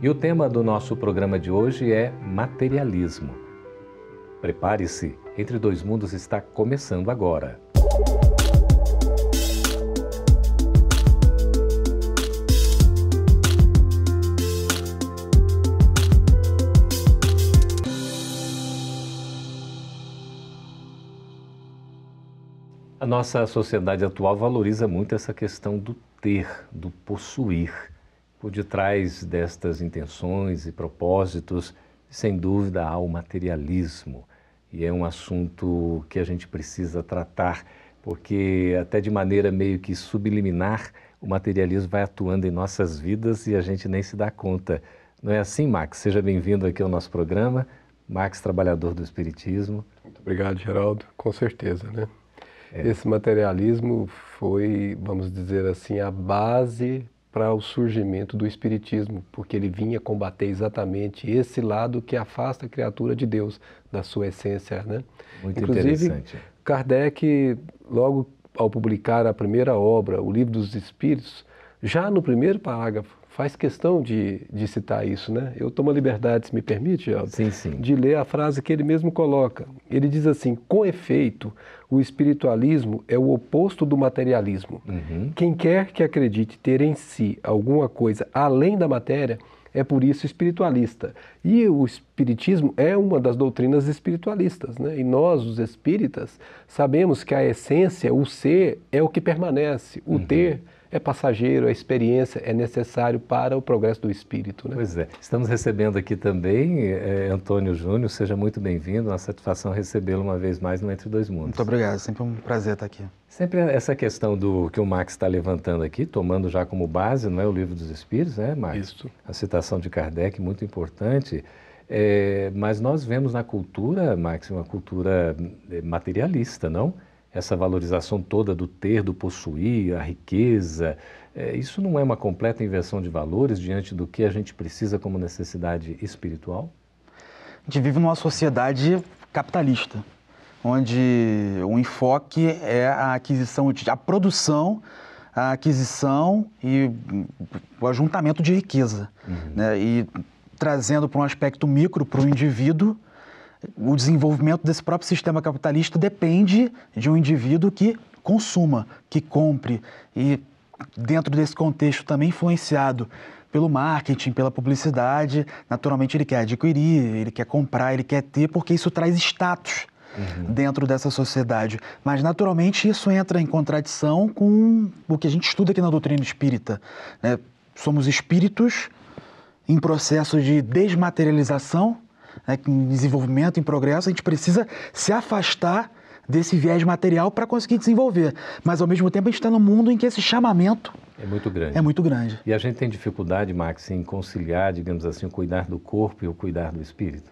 e o tema do nosso programa de hoje é materialismo. Prepare-se, Entre Dois Mundos está começando agora. A nossa sociedade atual valoriza muito essa questão do ter, do possuir. Por detrás destas intenções e propósitos, sem dúvida, há o materialismo. E é um assunto que a gente precisa tratar, porque, até de maneira meio que subliminar, o materialismo vai atuando em nossas vidas e a gente nem se dá conta. Não é assim, Max? Seja bem-vindo aqui ao nosso programa. Max, trabalhador do Espiritismo. Muito obrigado, Geraldo. Com certeza, né? É. Esse materialismo foi, vamos dizer assim, a base para o surgimento do Espiritismo, porque ele vinha combater exatamente esse lado que afasta a criatura de Deus da sua essência. Né? Muito Inclusive, interessante. Kardec, logo ao publicar a primeira obra, o Livro dos Espíritos, já no primeiro parágrafo, faz questão de, de citar isso, né? Eu tomo a liberdade, se me permite, Geraldo, sim, sim. de ler a frase que ele mesmo coloca. Ele diz assim: com efeito, o espiritualismo é o oposto do materialismo. Uhum. Quem quer que acredite ter em si alguma coisa além da matéria é por isso espiritualista. E o espiritismo é uma das doutrinas espiritualistas, né? E nós, os espíritas, sabemos que a essência, o ser, é o que permanece, o uhum. ter é passageiro, a experiência é necessário para o progresso do espírito. Né? Pois é. Estamos recebendo aqui também é, Antônio Júnior, seja muito bem-vindo, uma satisfação recebê-lo uma vez mais no Entre Dois Mundos. Muito obrigado, sempre um prazer estar aqui. Sempre essa questão do que o Max está levantando aqui, tomando já como base, não é o Livro dos Espíritos, né, Max? Isso. A citação de Kardec, muito importante. É, mas nós vemos na cultura, Max, uma cultura é, materialista, não? Essa valorização toda do ter, do possuir, a riqueza, é, isso não é uma completa inversão de valores diante do que a gente precisa como necessidade espiritual? A gente vive numa sociedade capitalista, onde o enfoque é a aquisição, a produção, a aquisição e o ajuntamento de riqueza. Uhum. Né? E trazendo para um aspecto micro, para o indivíduo, o desenvolvimento desse próprio sistema capitalista depende de um indivíduo que consuma, que compre e dentro desse contexto também influenciado pelo marketing, pela publicidade, naturalmente ele quer adquirir, ele quer comprar, ele quer ter, porque isso traz status uhum. dentro dessa sociedade. Mas naturalmente isso entra em contradição com o que a gente estuda aqui na doutrina espírita. Né? Somos espíritos em processo de desmaterialização né, em desenvolvimento, em progresso, a gente precisa se afastar desse viés material para conseguir desenvolver. Mas, ao mesmo tempo, a gente está num mundo em que esse chamamento é muito grande. É muito grande. E a gente tem dificuldade, Max, em conciliar, digamos assim, o cuidar do corpo e o cuidar do espírito?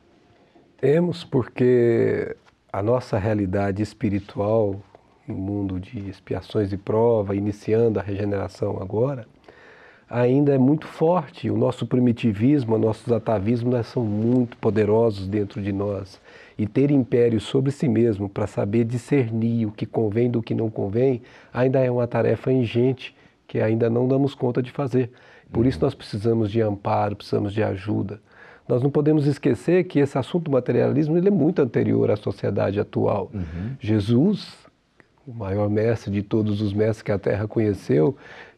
Temos, porque a nossa realidade espiritual, no mundo de expiações e prova, iniciando a regeneração agora, ainda é muito forte. O nosso primitivismo, nossos atavismos são muito poderosos dentro de nós. E ter império sobre si mesmo para saber discernir o que convém do que não convém ainda é uma tarefa ingente que ainda não damos conta de fazer. Por isso nós precisamos de amparo, precisamos de ajuda. Nós não podemos esquecer que esse assunto do materialismo ele é muito anterior à sociedade atual. Uhum. Jesus, o maior mestre de todos os mestres que a Terra conheceu,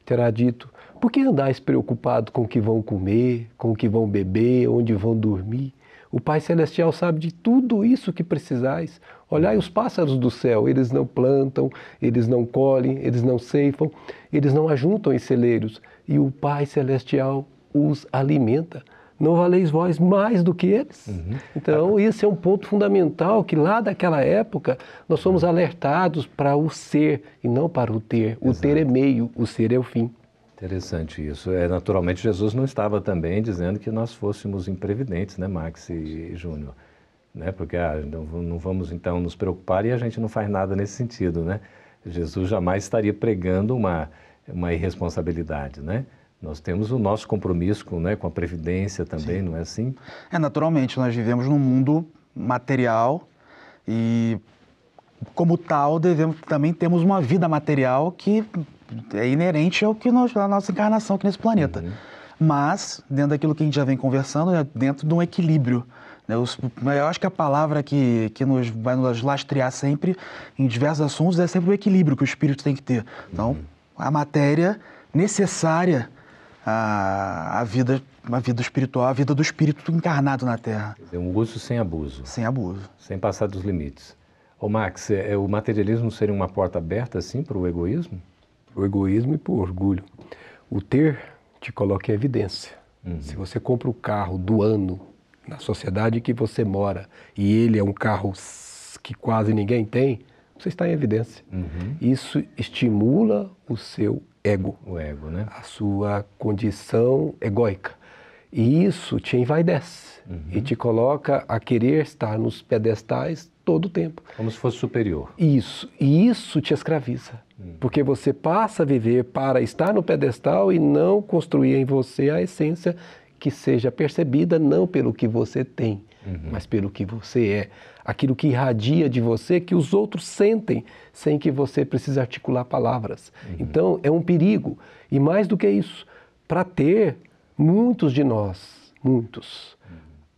terá dito: por que andais preocupado com o que vão comer, com o que vão beber, onde vão dormir? O Pai Celestial sabe de tudo isso que precisais. Olhai os pássaros do céu, eles não plantam, eles não colhem, eles não ceifam, eles não ajuntam em celeiros, e o Pai Celestial os alimenta. Não valeis vós mais do que eles? Uhum. Então, esse é um ponto fundamental que lá daquela época nós somos alertados para o ser e não para o ter. O Exato. ter é meio, o ser é o fim. Interessante isso. É, naturalmente, Jesus não estava também dizendo que nós fôssemos imprevidentes, né, Max e, Júnior? Né? Porque ah, não, não, vamos então nos preocupar e a gente não faz nada nesse sentido, né? Jesus jamais estaria pregando uma, uma irresponsabilidade, né? Nós temos o nosso compromisso com, né, com a Previdência também, Sim. não é assim? É, naturalmente, nós vivemos num mundo material e, como tal, devemos, também temos uma vida material que é inerente ao que nós, à nossa encarnação aqui nesse planeta. Uhum. Mas, dentro daquilo que a gente já vem conversando, é dentro de um equilíbrio. Né? Eu acho que a palavra que, que nos vai nos lastrear sempre em diversos assuntos é sempre o equilíbrio que o espírito tem que ter. Então, uhum. a matéria necessária à, à vida a vida espiritual, a vida do espírito encarnado na Terra. Um uso sem abuso. Sem abuso. Sem passar dos limites. Ô Max, é, é o materialismo seria uma porta aberta assim para o egoísmo? o egoísmo e para o orgulho. O ter te coloca em evidência. Uhum. Se você compra o carro do ano na sociedade que você mora e ele é um carro que quase ninguém tem, você está em evidência. Uhum. Isso estimula o seu ego. O ego, né? A sua condição egóica. E isso te envaidece uhum. e te coloca a querer estar nos pedestais todo o tempo. Como se fosse superior. Isso. E isso te escraviza. Hum. Porque você passa a viver para estar no pedestal e não construir em você a essência que seja percebida não pelo que você tem, uhum. mas pelo que você é. Aquilo que irradia de você, que os outros sentem, sem que você precise articular palavras. Uhum. Então, é um perigo. E mais do que isso, para ter, muitos de nós, muitos,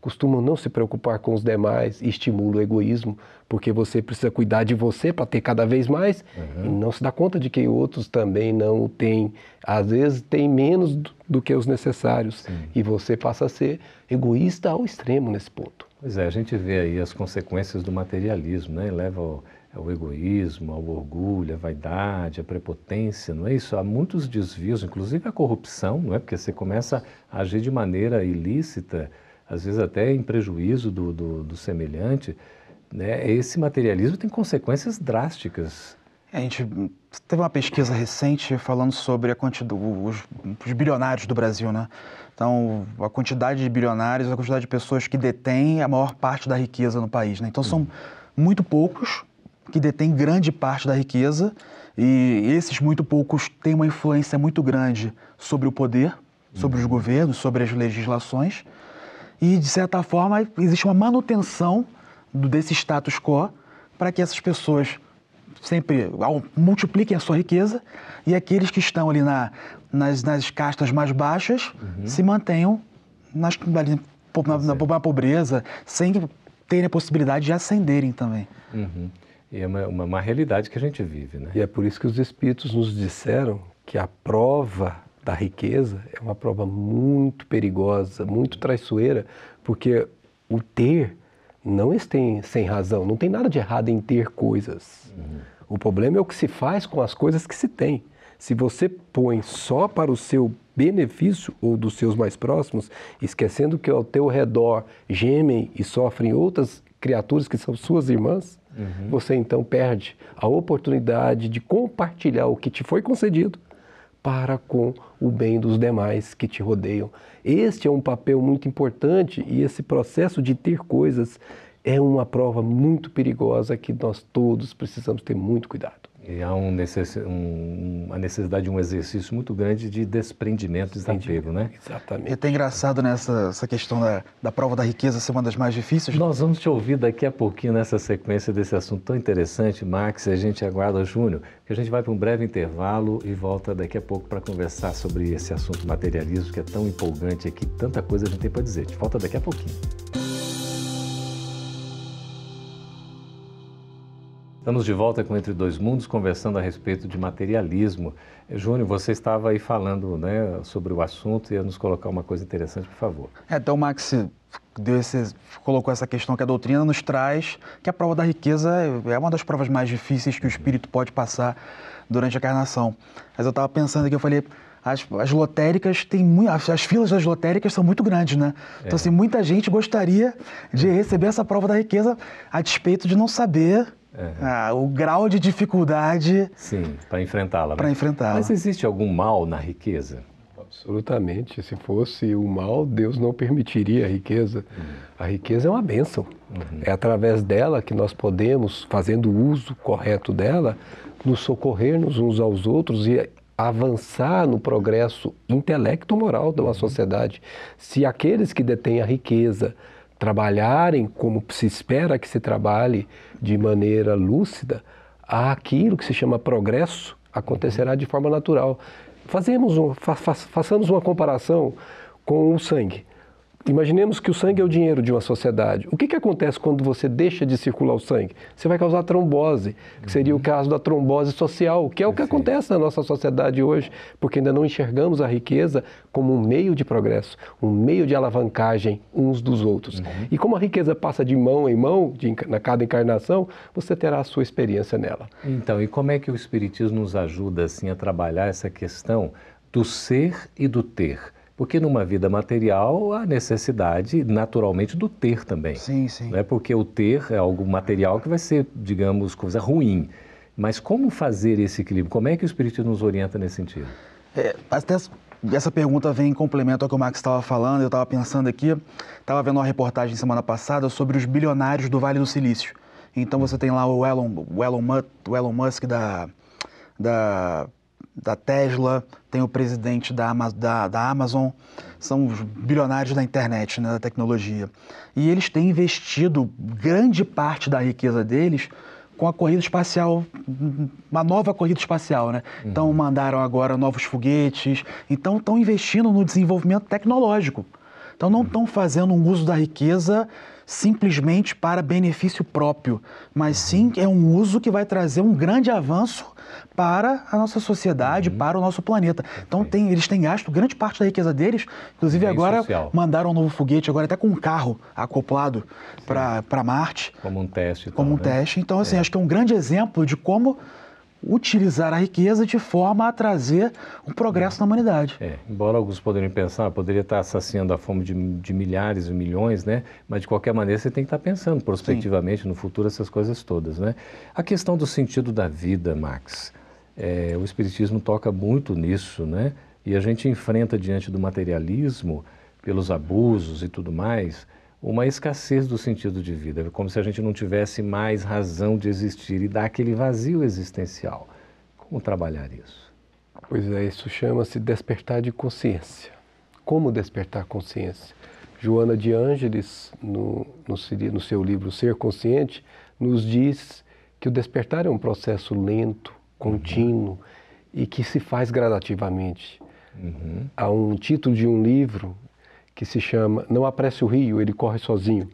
costumam não se preocupar com os demais e estimulam o egoísmo, porque você precisa cuidar de você para ter cada vez mais uhum. e não se dá conta de que outros também não têm, às vezes tem menos do que os necessários Sim. e você passa a ser egoísta ao extremo nesse ponto. Pois é, a gente vê aí as consequências do materialismo, né? Leva ao, ao egoísmo, ao orgulho, à vaidade, à prepotência, não é isso? Há muitos desvios, inclusive a corrupção, não é? Porque você começa a agir de maneira ilícita, às vezes até em prejuízo do, do, do semelhante, né? esse materialismo tem consequências drásticas. A gente teve uma pesquisa recente falando sobre a quantidade, os, os bilionários do Brasil, né? Então, a quantidade de bilionários, a quantidade de pessoas que detêm a maior parte da riqueza no país, né? Então, são muito poucos que detêm grande parte da riqueza e esses muito poucos têm uma influência muito grande sobre o poder, sobre os uhum. governos, sobre as legislações e, de certa forma, existe uma manutenção desse status quo para que essas pessoas sempre multipliquem a sua riqueza e aqueles que estão ali na, nas, nas castas mais baixas uhum. se mantenham nas, ali, na, na, na, pobreza, sem terem a possibilidade de ascenderem também. Uhum. E é uma, uma, uma, realidade que a gente vive, né? E é por isso que os Espíritos nos disseram que a prova da riqueza é uma prova muito perigosa, muito traiçoeira, porque o ter não está sem razão, não tem nada de errado em ter coisas. Uhum. O problema é o que se faz com as coisas que se tem. Se você põe só para o seu benefício ou dos seus mais próximos, esquecendo que ao teu redor gemem e sofrem outras criaturas que são suas irmãs, uhum. você então perde a oportunidade de compartilhar o que te foi concedido para com o bem dos demais que te rodeiam. Este é um papel muito importante e esse processo de ter coisas é uma prova muito perigosa que nós todos precisamos ter muito cuidado. E há um necess... um, uma necessidade de um exercício muito grande de desprendimento, desapego, né? Exatamente. E é até engraçado nessa essa questão da, da prova da riqueza ser uma das mais difíceis. Nós vamos te ouvir daqui a pouquinho nessa sequência desse assunto tão interessante, Max, e a gente aguarda Júnior, que a gente vai para um breve intervalo e volta daqui a pouco para conversar sobre esse assunto materialismo que é tão empolgante aqui, tanta coisa a gente tem para dizer. Gente volta daqui a pouquinho. Estamos de volta com Entre Dois Mundos, conversando a respeito de materialismo. Júnior, você estava aí falando né, sobre o assunto e ia nos colocar uma coisa interessante, por favor. É, então, Max esse, colocou essa questão que a doutrina nos traz, que a prova da riqueza é uma das provas mais difíceis que o espírito pode passar durante a encarnação. Mas eu estava pensando aqui, eu falei, as, as lotéricas têm muito, as, as, filas das lotéricas são muito grandes, né? É. Então, assim, muita gente gostaria de receber essa prova da riqueza a despeito de não saber Uhum. o grau de dificuldade. Sim, para enfrentá-la. Para né? enfrentá-la. Mas existe algum mal na riqueza? Absolutamente. Se fosse o mal, Deus não permitiria a riqueza. Uhum. A riqueza é uma bênção. Uhum. É através dela que nós podemos, fazendo uso correto dela, nos socorrer-nos uns aos outros e avançar no progresso intelecto-moral de uma uhum. sociedade. Se aqueles que detêm a riqueza trabalharem como se espera que se trabalhe de maneira lúcida, aquilo que se chama progresso acontecerá de forma natural. Fazemos um, fa, fa, façamos uma comparação com o sangue. Imaginemos que o sangue é o dinheiro de uma sociedade. O que, que acontece quando você deixa de circular o sangue? Você vai causar trombose, que seria o uhum. caso da trombose social, que é o que acontece na nossa sociedade hoje, porque ainda não enxergamos a riqueza como um meio de progresso, um meio de alavancagem uns dos outros. Uhum. E como a riqueza passa de mão em mão, de, na cada encarnação, você terá a sua experiência nela. Então, e como é que o Espiritismo nos ajuda assim a trabalhar essa questão do ser e do ter? Porque numa vida material há necessidade, naturalmente, do ter também. Sim, sim. Não é porque o ter é algo material que vai ser, digamos, coisa ruim. Mas como fazer esse equilíbrio? Como é que o Espírito nos orienta nesse sentido? É, até essa pergunta vem em complemento ao que o Max estava falando. Eu estava pensando aqui, estava vendo uma reportagem semana passada sobre os bilionários do Vale do Silício. Então você tem lá o Elon, o Elon, o Elon Musk da, da da Tesla, tem o presidente da, da, da Amazon, são os bilionários da internet, né, da tecnologia. E eles têm investido grande parte da riqueza deles com a corrida espacial, uma nova corrida espacial, né? Uhum. Então mandaram agora novos foguetes, então estão investindo no desenvolvimento tecnológico. Então não estão fazendo um uso da riqueza simplesmente para benefício próprio, mas sim é um uso que vai trazer um grande avanço para a nossa sociedade, uhum. para o nosso planeta. Então tem, eles têm gasto grande parte da riqueza deles, inclusive Bem agora social. mandaram um novo foguete, agora até com um carro acoplado para Marte. Como um teste. Como um né? teste. Então, assim, é. acho que é um grande exemplo de como utilizar a riqueza de forma a trazer um progresso na humanidade. É, embora alguns poderiam pensar, poderia estar saciando a fome de, de, milhares e milhões, né? Mas de qualquer maneira você tem que estar pensando prospectivamente Sim. no futuro essas coisas todas, né? A questão do sentido da vida, Max, é, o Espiritismo toca muito nisso, né? E a gente enfrenta diante do materialismo, pelos abusos e tudo mais, uma escassez do sentido de vida, como se a gente não tivesse mais razão de existir e dá aquele vazio existencial. Como trabalhar isso? Pois é, isso chama-se despertar de consciência. Como despertar consciência? Joana de Ângeles, no, no, no seu livro Ser Consciente, nos diz que o despertar é um processo lento, contínuo uhum. e que se faz gradativamente. Uhum. Há um título de um livro que se chama Não Apresse o Rio, Ele Corre Sozinho.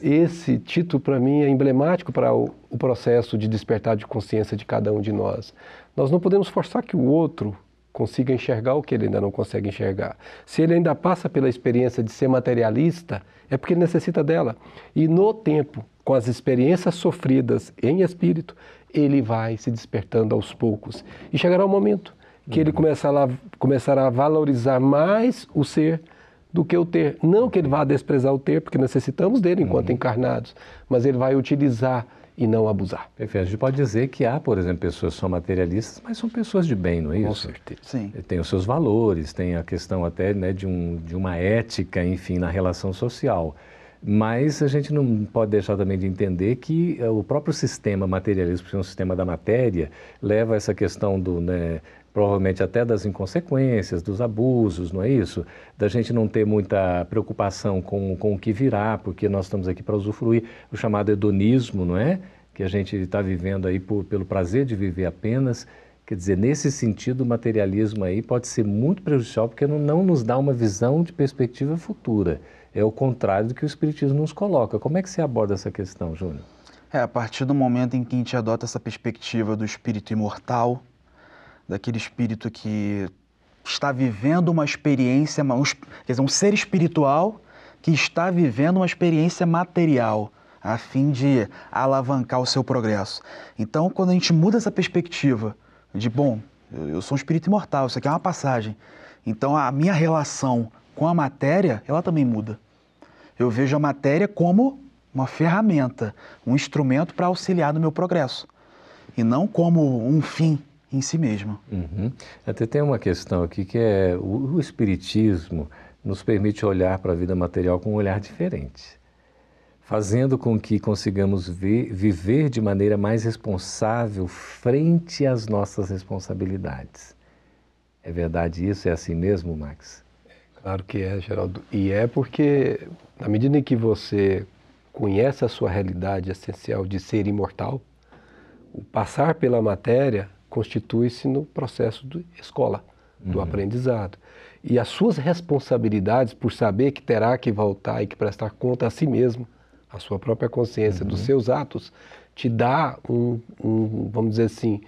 É. Esse título, para mim, é emblemático para o, o, processo de despertar de consciência de cada um de nós. Nós não podemos forçar que o outro consiga enxergar o que ele ainda não consegue enxergar. Se ele ainda passa pela experiência de ser materialista, é porque ele necessita dela. E no tempo, com as experiências sofridas em espírito, ele vai se despertando aos poucos. E chegará o um momento que ele uhum. começará, começará a valorizar mais o ser do que o ter. Não que ele vá desprezar o ter, porque necessitamos dele enquanto uhum. encarnados, mas ele vai utilizar e não abusar. Perfeito. A gente pode dizer que há, por exemplo, pessoas que são materialistas, mas são pessoas de bem, não é isso? Com certeza. Sim. Tem os seus valores, tem a questão até né, de, um, de uma ética, enfim, na relação social. Mas a gente não pode deixar também de entender que eh, o próprio sistema materialista, que é um sistema da matéria, leva a essa questão do, né, provavelmente até das inconsequências, dos abusos, não é isso? Da gente não ter muita preocupação com, com o que virá, porque nós estamos aqui para usufruir o chamado hedonismo, não é? Que a gente está vivendo aí por, pelo prazer de viver apenas. Quer dizer, nesse sentido, o materialismo aí pode ser muito prejudicial, porque não, não nos dá uma visão de perspectiva futura. É o contrário do que o Espiritismo nos coloca. Como é que você aborda essa questão, Júnior? É, a partir do momento em que a gente adota essa perspectiva do espírito imortal, daquele espírito que está vivendo uma experiência, um, quer dizer, um ser espiritual que está vivendo uma experiência material a fim de alavancar o seu progresso. Então, quando a gente muda essa perspectiva de, bom, eu sou um espírito imortal, isso aqui é uma passagem. Então, a minha relação com a matéria, ela também muda. Eu vejo a matéria como uma ferramenta, um instrumento para auxiliar no meu progresso e não como um fim em si mesmo. Uhum. Até tem uma questão aqui que é o, o Espiritismo nos permite olhar para a vida material com um olhar diferente, fazendo com que consigamos ver, viver de maneira mais responsável frente às nossas responsabilidades. É verdade isso? É assim mesmo, Max? Claro que é, Geraldo. E é porque, na medida em que você conhece a sua realidade essencial de ser imortal, o passar pela matéria constitui-se no processo de escola, do uhum. aprendizado. E as suas responsabilidades por saber que terá que voltar e que prestar conta a si mesmo, a sua própria consciência uhum. dos seus atos, te dá um, um vamos dizer assim,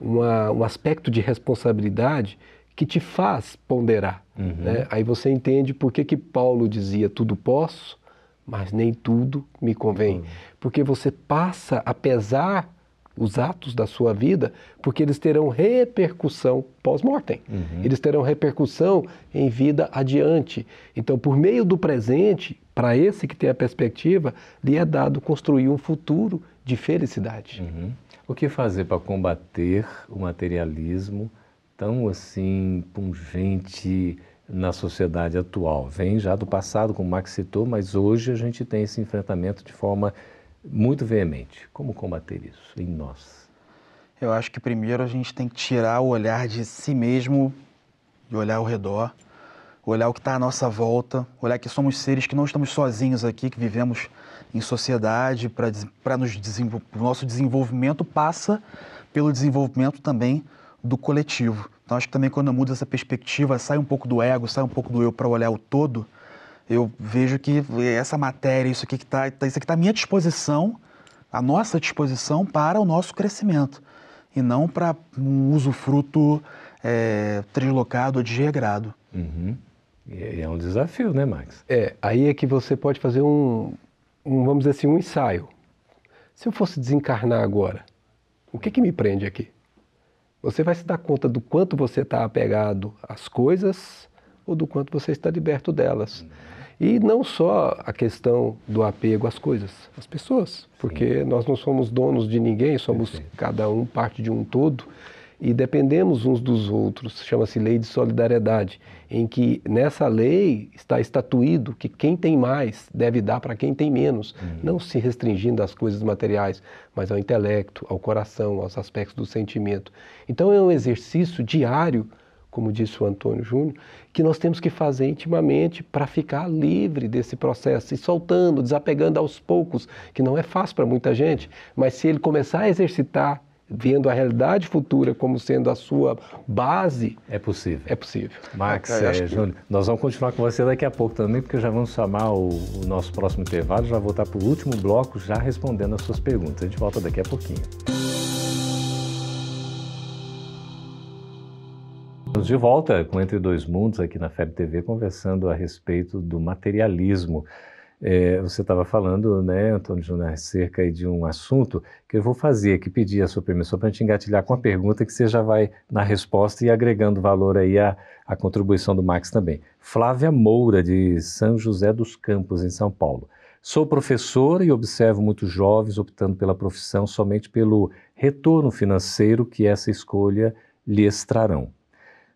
uma, um aspecto de responsabilidade que te faz ponderar. Uhum. Né? Aí você entende por que, que Paulo dizia tudo posso, mas nem tudo me convém. Uhum. Porque você passa a pesar os atos da sua vida, porque eles terão repercussão pós-mortem. Uhum. Eles terão repercussão em vida adiante. Então, por meio do presente, para esse que tem a perspectiva, lhe é dado construir um futuro de felicidade. Uhum. O que fazer para combater o materialismo tão assim pungente na sociedade atual? Vem já do passado, como o Max citou, mas hoje a gente tem esse enfrentamento de forma muito veemente. Como combater isso em nós? Eu acho que primeiro a gente tem que tirar o olhar de si mesmo e olhar ao redor, olhar o que está à nossa volta, olhar que somos seres que não estamos sozinhos aqui, que vivemos em sociedade, para nos o nosso desenvolvimento passa pelo desenvolvimento também do coletivo. Então acho que também quando eu mudo essa perspectiva, sai um pouco do ego, sai um pouco do eu para olhar o todo, eu vejo que essa matéria, isso aqui que está, isso aqui está à minha disposição, à nossa disposição para o nosso crescimento e não para um usufruto é, deslocado ou desregrado. Uhum. E é um desafio, né, Max? É, aí é que você pode fazer um, um, vamos dizer assim, um ensaio. Se eu fosse desencarnar agora, o que que me prende aqui? Você vai se dar conta do quanto você está apegado às coisas ou do quanto você está liberto delas. Uhum. E não só a questão do apego às coisas, às pessoas, porque Sim. nós não somos donos de ninguém, somos Perfeito. cada um parte de um todo e dependemos uns dos outros. Chama-se lei de solidariedade, em que nessa lei está estatuído que quem tem mais deve dar para quem tem menos, uhum. não se restringindo às coisas materiais, mas ao intelecto, ao coração, aos aspectos do sentimento. Então é um exercício diário como disse o Antônio Júnior, que nós temos que fazer intimamente para ficar livre desse processo e soltando, desapegando aos poucos, que não é fácil para muita gente, mas se ele começar a exercitar vendo a realidade futura como sendo a sua base. É possível. É possível. Max, é, que... Júnior, nós vamos continuar com você daqui a pouco também, porque já vamos chamar o, o nosso próximo intervalo, já voltar para o último bloco, já respondendo as suas perguntas. A gente volta daqui a pouquinho. Estamos de volta com Entre Dois Mundos aqui na FEB TV, conversando a respeito do materialismo. É, você estava falando, né, Antônio Júnior, acerca de um assunto que eu vou fazer aqui, pedir a sua permissão para a gente engatilhar com a pergunta que você já vai na resposta e agregando valor aí à, à contribuição do Max também. Flávia Moura, de São José dos Campos, em São Paulo. Sou professora e observo muitos jovens optando pela profissão somente pelo retorno financeiro que essa escolha lhes trarão.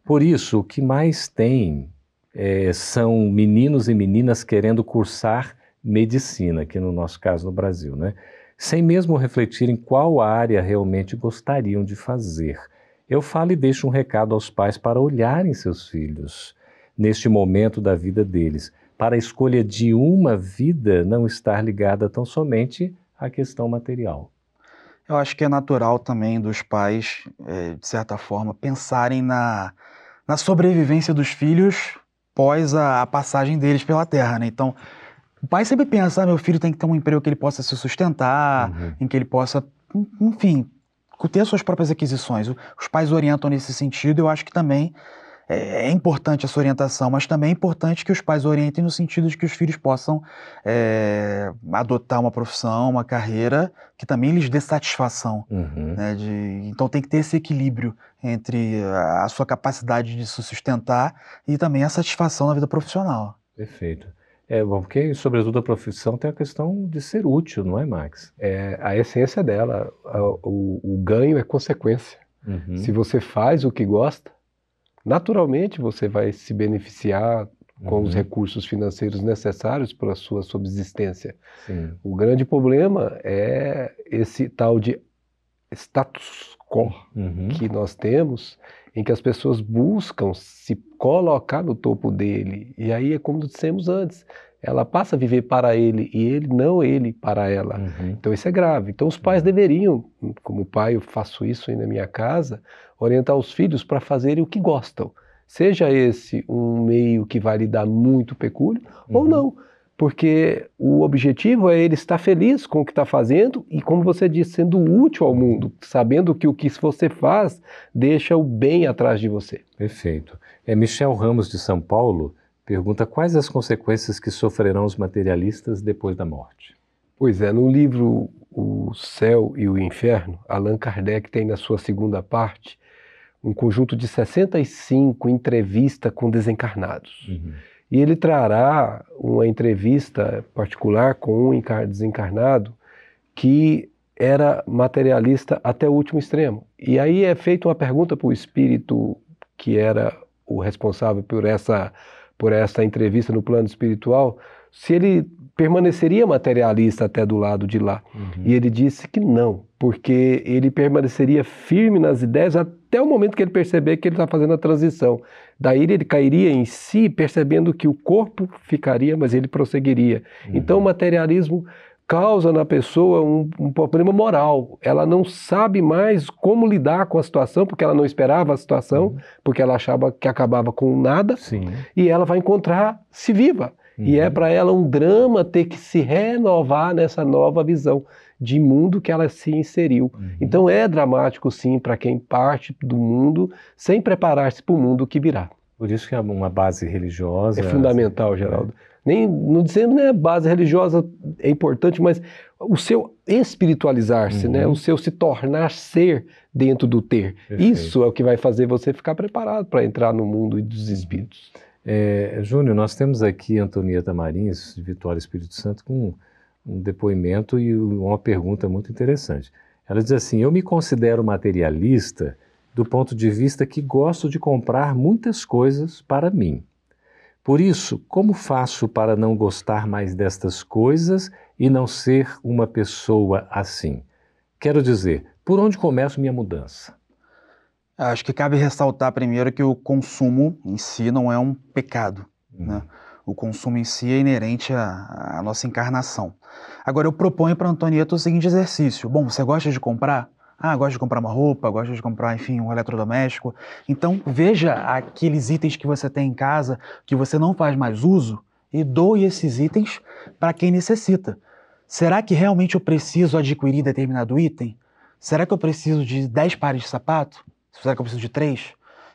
Por isso, o que mais tem é, são meninos e meninas querendo cursar medicina, aqui no nosso caso no Brasil, né? sem mesmo refletir em qual área realmente gostariam de fazer. Eu falo e deixo um recado aos pais para olharem seus filhos neste momento da vida deles, para a escolha de uma vida não estar ligada tão somente à questão material. Eu acho que é natural também dos pais, é, de certa forma, pensarem na, na sobrevivência dos filhos pós a, a passagem deles pela Terra, né? Então, o pai sempre pensa, ah, meu filho tem que ter um emprego que ele possa se sustentar, uhum. em que ele possa, enfim, ter suas próprias aquisições. Os pais orientam nesse sentido, eu acho que também é, é, importante essa orientação, mas também é importante que os pais orientem no sentido de que os filhos possam é, adotar uma profissão, uma carreira que também lhes dê satisfação. Uhum. Né, de, então tem que ter esse equilíbrio entre a sua capacidade de se sustentar e também a satisfação na vida profissional. Perfeito. É, porque, sobretudo, a profissão tem a questão de ser útil, não é, Max? É a essência dela. O, o ganho é consequência. Uhum. Se você faz o que gosta, naturalmente você vai se beneficiar com uhum. os recursos financeiros necessários para a sua subsistência. Sim. O grande problema é esse tal de status quo uhum. que nós temos, em que as pessoas buscam se colocar no topo dele. E aí é como dissemos antes, ela passa a viver para ele e ele não ele para ela. Uhum. Então isso é grave. Então os pais deveriam, como pai eu faço isso aí na minha casa, orientar os filhos para fazerem o que gostam. Seja esse um meio que vai lhe dar muito pecúlio uhum. ou não, porque o objetivo é ele estar feliz com o que está fazendo e, como você disse, sendo útil ao mundo, sabendo que o que você faz deixa o bem atrás de você. Perfeito. É Michel Ramos de São Paulo pergunta quais as consequências que sofrerão os materialistas depois da morte. Pois é, no livro O Céu e o Inferno, Allan Kardec tem na sua segunda parte um conjunto de 65 entrevistas com desencarnados. Uhum. E ele trará uma entrevista particular com um desencarnado que era materialista até o último extremo. E aí é feita uma pergunta para o espírito que era o responsável por essa, por essa entrevista no plano espiritual, se ele permaneceria materialista até do lado de lá. Uhum. E ele disse que não, porque ele permaneceria firme nas ideias até o momento que ele perceber que ele está fazendo a transição. Daí ele cairia em si, percebendo que o corpo ficaria, mas ele prosseguiria. Uhum. Então o materialismo causa na pessoa um, um, problema moral. Ela não sabe mais como lidar com a situação, porque ela não esperava a situação, uhum. porque ela achava que acabava com nada, Sim. e ela vai encontrar-se viva. Uhum. E é uhum. para ela um drama ter que se renovar nessa nova visão de mundo que ela se inseriu. Uhum. Então é dramático, sim, para quem parte do mundo sem preparar-se para o mundo que virá. Por isso que é uma base religiosa. É fundamental, assim, Geraldo. É. Nem, não dizendo né, base religiosa é importante, mas o seu espiritualizar-se, né, uhum. né, o seu se tornar ser dentro do ter. Perfeito. Isso é o que vai fazer você ficar preparado para entrar no mundo dos espíritos. É, Júnior, nós temos aqui Antonieta Marins, de Vitória Espírito Santo, com um depoimento e uma pergunta muito interessante. Ela diz assim: Eu me considero materialista do ponto de vista que gosto de comprar muitas coisas para mim. Por isso, como faço para não gostar mais destas coisas e não ser uma pessoa assim? Quero dizer, por onde começo minha mudança? Acho que cabe ressaltar primeiro que o consumo em si não é um pecado. Uhum. Né? O consumo em si é inerente à, à nossa encarnação. Agora, eu proponho para Antonieta o seguinte exercício. Bom, você gosta de comprar? Ah, gosta de comprar uma roupa, gosta de comprar, enfim, um eletrodoméstico. Então, veja aqueles itens que você tem em casa que você não faz mais uso e doe esses itens para quem necessita. Será que realmente eu preciso adquirir determinado item? Será que eu preciso de 10 pares de sapato? Será que eu preciso de três?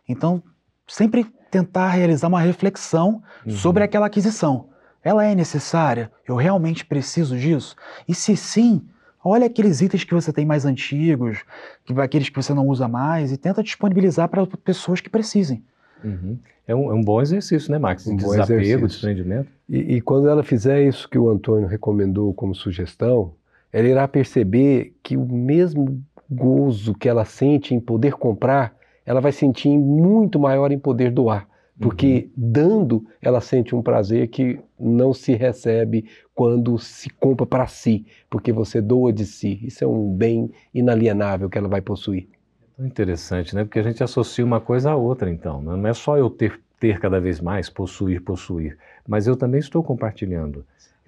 Então, sempre tentar realizar uma reflexão uhum. sobre aquela aquisição. Ela é necessária? Eu realmente preciso disso? E se sim, olha aqueles itens que você tem mais antigos, que, aqueles que você não usa mais, e tenta disponibilizar para pessoas que precisem. Uhum. É, um, é, um, bom exercício, né, Max? Um Desapego, desprendimento. E, e quando ela fizer isso que o Antônio recomendou como sugestão, ela irá perceber que o mesmo gozo que ela sente em poder comprar, ela vai sentir muito maior em poder doar. Porque uhum. dando, ela sente um prazer que não se recebe quando se compra para si, porque você doa de si. Isso é um bem inalienável que ela vai possuir. É interessante, né? Porque a gente associa uma coisa à outra, então. Não é só eu ter, ter cada vez mais, possuir, possuir, mas eu também estou compartilhando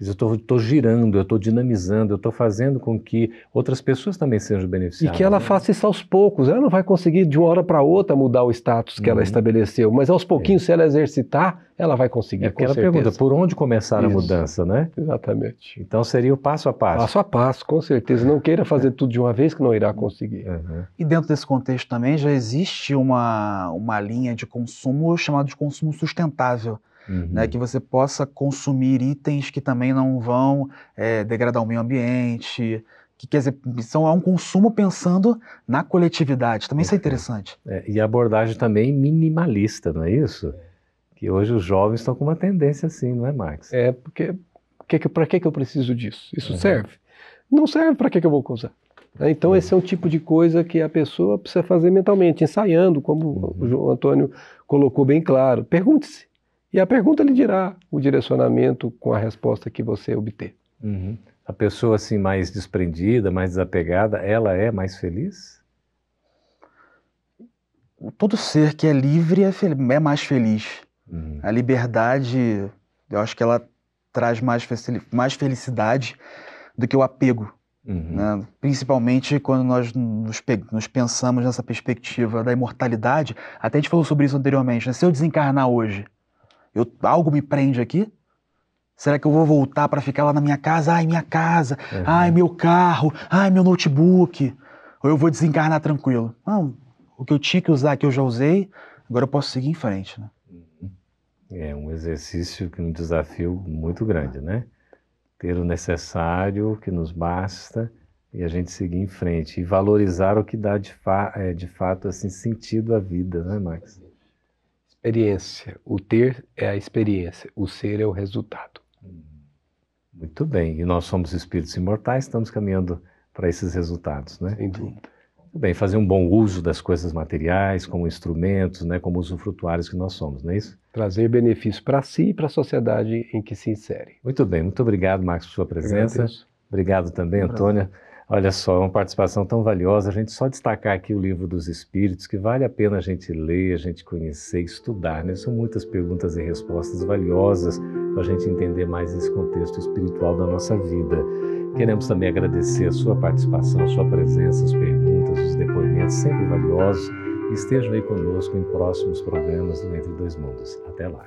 eu estou girando, eu estou dinamizando, eu estou fazendo com que outras pessoas também sejam beneficiadas. E que ela né? faça isso aos poucos. Ela não vai conseguir de uma hora para outra mudar o status que uhum. ela estabeleceu, mas aos pouquinhos, é. se ela exercitar, ela vai conseguir. É porque ela certeza. pergunta por onde começar isso. a mudança, né? Exatamente. Então seria o passo a passo. Passo a passo, com certeza. Não queira fazer tudo de uma vez que não irá conseguir. Uhum. E dentro desse contexto também já existe uma, uma linha de consumo chamada de consumo sustentável Uhum. Né, que você possa consumir itens que também não vão é, degradar o meio ambiente, que quer dizer, são, é um consumo pensando na coletividade. Também isso é interessante. É, e a abordagem também minimalista, não é isso? Que hoje os jovens estão com uma tendência assim, não é, Max? É, porque que, para que, que eu preciso disso? Isso uhum. serve? Não serve, para que, que eu vou usar? Né? Então, uhum. esse é um tipo de coisa que a pessoa precisa fazer mentalmente, ensaiando, como uhum. o João Antônio colocou bem claro. Pergunte-se. E a pergunta lhe dirá o direcionamento com a resposta que você obter. Uhum. A pessoa assim mais desprendida, mais desapegada, ela é mais feliz? Todo ser que é livre é, é mais feliz. Uhum. A liberdade, eu acho que ela traz mais, mais felicidade do que o apego. Uhum. Né? Principalmente quando nós nos, nos, pensamos nessa perspectiva da imortalidade. Até a gente falou sobre isso anteriormente. Né? Se eu desencarnar hoje, eu, algo me prende aqui? Será que eu vou voltar para ficar lá na minha casa? Ai, minha casa. Uhum. Ai, meu carro. Ai, meu notebook. Ou eu vou desencarnar tranquilo? Não. O que eu tinha que usar, que eu já usei, agora eu posso seguir em frente. Né? É um exercício, um desafio muito grande, né? Ter o necessário, que nos basta, e a gente seguir em frente. E valorizar o que dá de, fa é, de fato assim, sentido à vida, né, Max? Experiência. O ter é a experiência, o ser é o resultado. Muito bem. E nós somos espíritos imortais, estamos caminhando para esses resultados, né? Sem dúvida. Muito bem, fazer um bom uso das coisas materiais, como instrumentos, né, como usufrutuários que nós somos, não é isso? Trazer benefício para si e para a sociedade em que se insere. Muito bem, muito obrigado, Marcos, por sua presença. Obrigado também, Antônia. Olha só, é uma participação tão valiosa. A gente só destacar aqui o livro dos Espíritos, que vale a pena a gente ler, a gente conhecer, estudar. Né? São muitas perguntas e respostas valiosas para a gente entender mais esse contexto espiritual da nossa vida. Queremos também agradecer a sua participação, a sua presença, as perguntas, os depoimentos sempre valiosos. Estejam aí conosco em próximos programas do Entre Dois Mundos. Até lá.